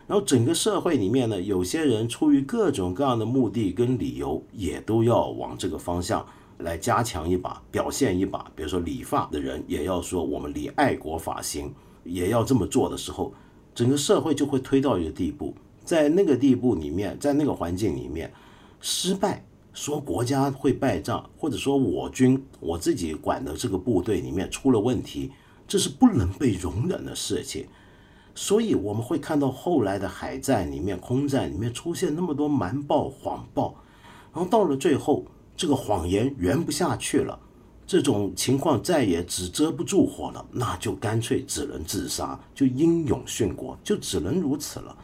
然后整个社会里面呢，有些人出于各种各样的目的跟理由，也都要往这个方向来加强一把，表现一把。比如说理发的人也要说我们理爱国发型，也要这么做的时候，整个社会就会推到一个地步，在那个地步里面，在那个环境里面，失败说国家会败仗，或者说我军我自己管的这个部队里面出了问题，这是不能被容忍的事情。所以我们会看到后来的海战里面、空战里面出现那么多瞒报、谎报，然后到了最后，这个谎言圆不下去了，这种情况再也只遮不住火了，那就干脆只能自杀，就英勇殉国，就只能如此了。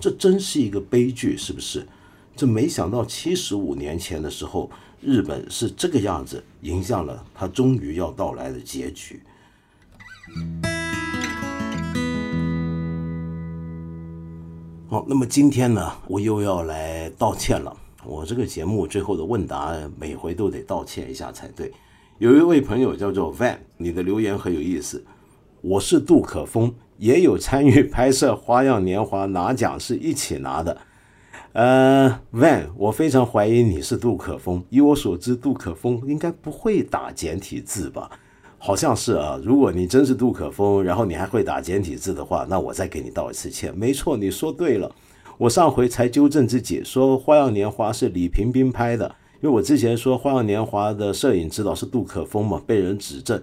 这真是一个悲剧，是不是？这没想到七十五年前的时候，日本是这个样子，迎向了它终于要到来的结局。好，那么今天呢，我又要来道歉了。我这个节目最后的问答，每回都得道歉一下才对。有一位朋友叫做 Van，你的留言很有意思。我是杜可风，也有参与拍摄《花样年华》，拿奖是一起拿的。呃，Van，我非常怀疑你是杜可风。以我所知，杜可风应该不会打简体字吧？好像是啊。如果你真是杜可风，然后你还会打简体字的话，那我再给你道一次歉。没错，你说对了。我上回才纠正自己，说《花样年华》是李平冰拍的，因为我之前说《花样年华》的摄影指导是杜可风嘛，被人指正。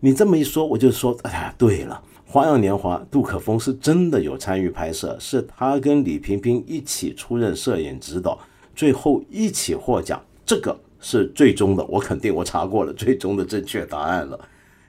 你这么一说，我就说，哎呀，对了，《花样年华》杜可风是真的有参与拍摄，是他跟李萍萍一起出任摄影指导，最后一起获奖，这个是最终的，我肯定我查过了，最终的正确答案了。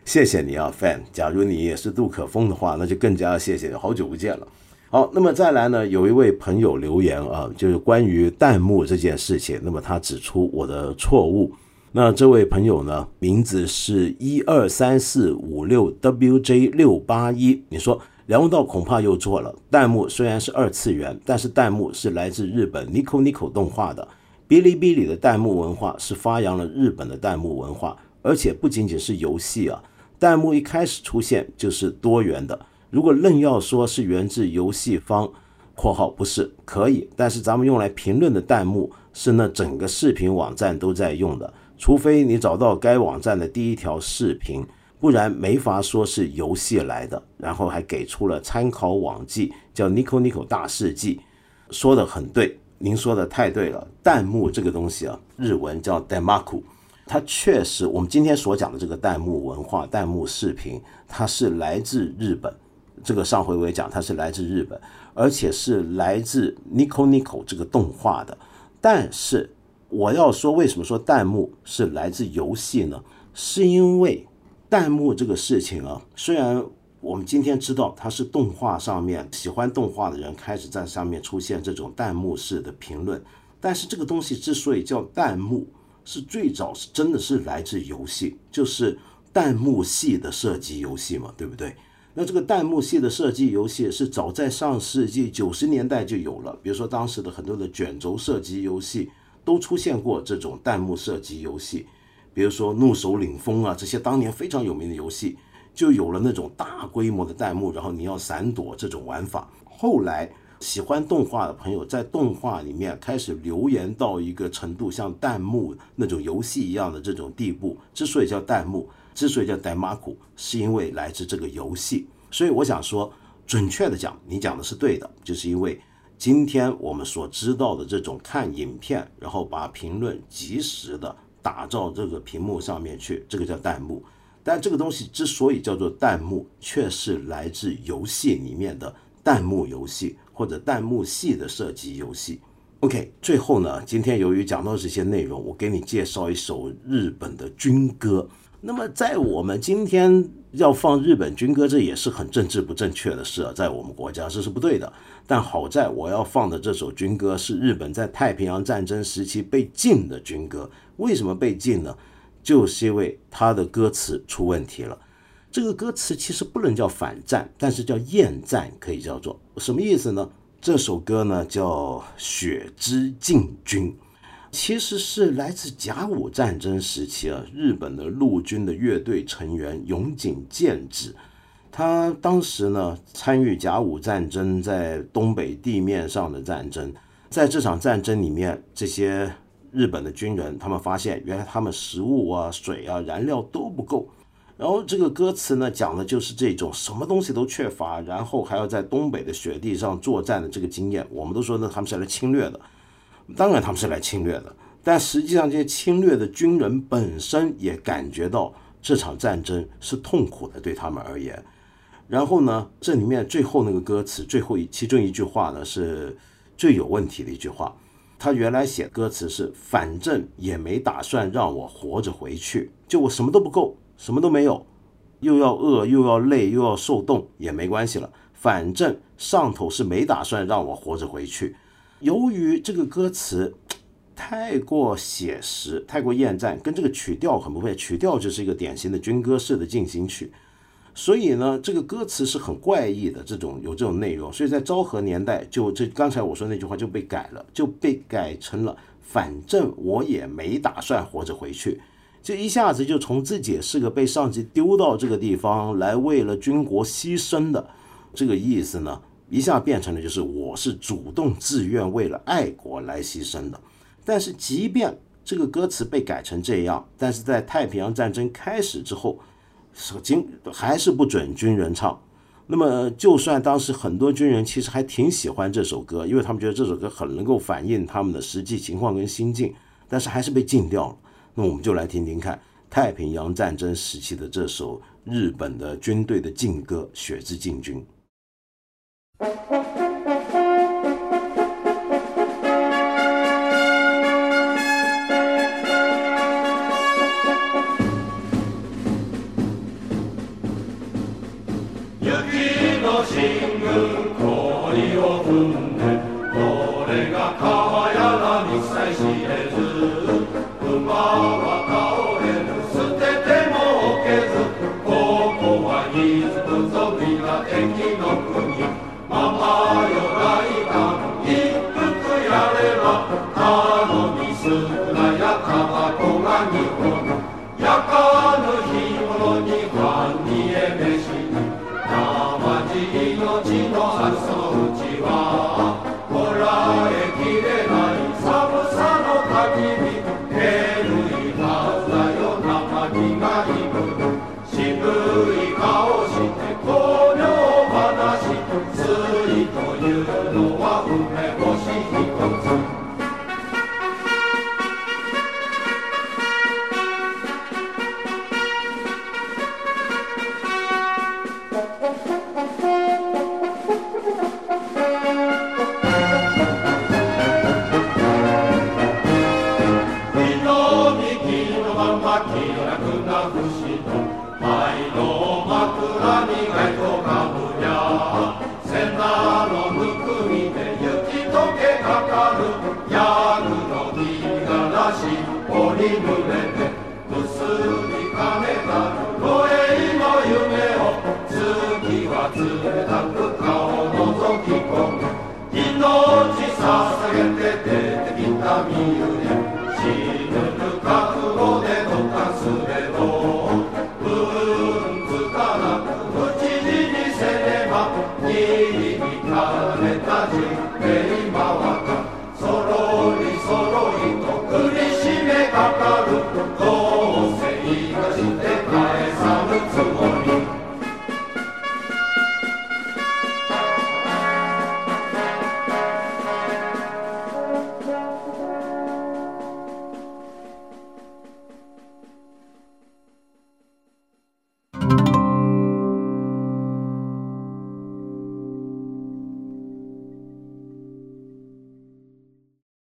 谢谢你啊，fan。假如你也是杜可风的话，那就更加谢谢你，好久不见了。好，那么再来呢，有一位朋友留言啊，就是关于弹幕这件事情，那么他指出我的错误。那这位朋友呢，名字是一二三四五六 WJ 六八一。你说梁文道恐怕又错了。弹幕虽然是二次元，但是弹幕是来自日本 Nico Nico 动画的。哔哩哔哩的弹幕文化是发扬了日本的弹幕文化，而且不仅仅是游戏啊，弹幕一开始出现就是多元的。如果愣要说是源自游戏方（括号不是可以），但是咱们用来评论的弹幕是那整个视频网站都在用的。除非你找到该网站的第一条视频，不然没法说是游戏来的。然后还给出了参考网记，叫 Nico Nico 大事记，说的很对，您说的太对了。弹幕这个东西啊，日文叫 Demaku，它确实，我们今天所讲的这个弹幕文化、弹幕视频，它是来自日本。这个上回我也讲，它是来自日本，而且是来自 Nico Nico 这个动画的，但是。我要说，为什么说弹幕是来自游戏呢？是因为弹幕这个事情啊，虽然我们今天知道它是动画上面喜欢动画的人开始在上面出现这种弹幕式的评论，但是这个东西之所以叫弹幕，是最早是真的是来自游戏，就是弹幕系的射击游戏嘛，对不对？那这个弹幕系的射击游戏是早在上世纪九十年代就有了，比如说当时的很多的卷轴射击游戏。都出现过这种弹幕射击游戏，比如说《怒首领风》啊，这些当年非常有名的游戏，就有了那种大规模的弹幕，然后你要闪躲这种玩法。后来喜欢动画的朋友在动画里面开始留言到一个程度，像弹幕那种游戏一样的这种地步。之所以叫弹幕，之所以叫弹马库，是因为来自这个游戏。所以我想说，准确的讲，你讲的是对的，就是因为。今天我们所知道的这种看影片，然后把评论及时的打到这个屏幕上面去，这个叫弹幕。但这个东西之所以叫做弹幕，却是来自游戏里面的弹幕游戏或者弹幕系的射击游戏。OK，最后呢，今天由于讲到这些内容，我给你介绍一首日本的军歌。那么在我们今天要放日本军歌，这也是很政治不正确的事啊，在我们国家这是不对的。但好在我要放的这首军歌是日本在太平洋战争时期被禁的军歌。为什么被禁呢？就是因为它的歌词出问题了。这个歌词其实不能叫反战，但是叫厌战，可以叫做什么意思呢？这首歌呢叫《雪之进军》。其实是来自甲午战争时期啊，日本的陆军的乐队成员永井健治，他当时呢参与甲午战争在东北地面上的战争，在这场战争里面，这些日本的军人他们发现，原来他们食物啊、水啊、燃料都不够，然后这个歌词呢讲的就是这种什么东西都缺乏，然后还要在东北的雪地上作战的这个经验，我们都说呢他们是来侵略的。当然他们是来侵略的，但实际上这些侵略的军人本身也感觉到这场战争是痛苦的，对他们而言。然后呢，这里面最后那个歌词最后一其中一句话呢是最有问题的一句话。他原来写歌词是反正也没打算让我活着回去，就我什么都不够，什么都没有，又要饿又要累又要受冻也没关系了，反正上头是没打算让我活着回去。由于这个歌词太过写实、太过厌战，跟这个曲调很不配，曲调就是一个典型的军歌式的进行曲。所以呢，这个歌词是很怪异的，这种有这种内容，所以在昭和年代，就这刚才我说那句话就被改了，就被改成了“反正我也没打算活着回去”，这一下子就从自己是个被上级丢到这个地方来为了军国牺牲的这个意思呢，一下变成了就是我是主动自愿为了爱国来牺牲的。但是即便这个歌词被改成这样，但是在太平洋战争开始之后。是经还是不准军人唱，那么就算当时很多军人其实还挺喜欢这首歌，因为他们觉得这首歌很能够反映他们的实际情况跟心境，但是还是被禁掉了。那我们就来听听看太平洋战争时期的这首日本的军队的禁歌《雪之禁军》。Música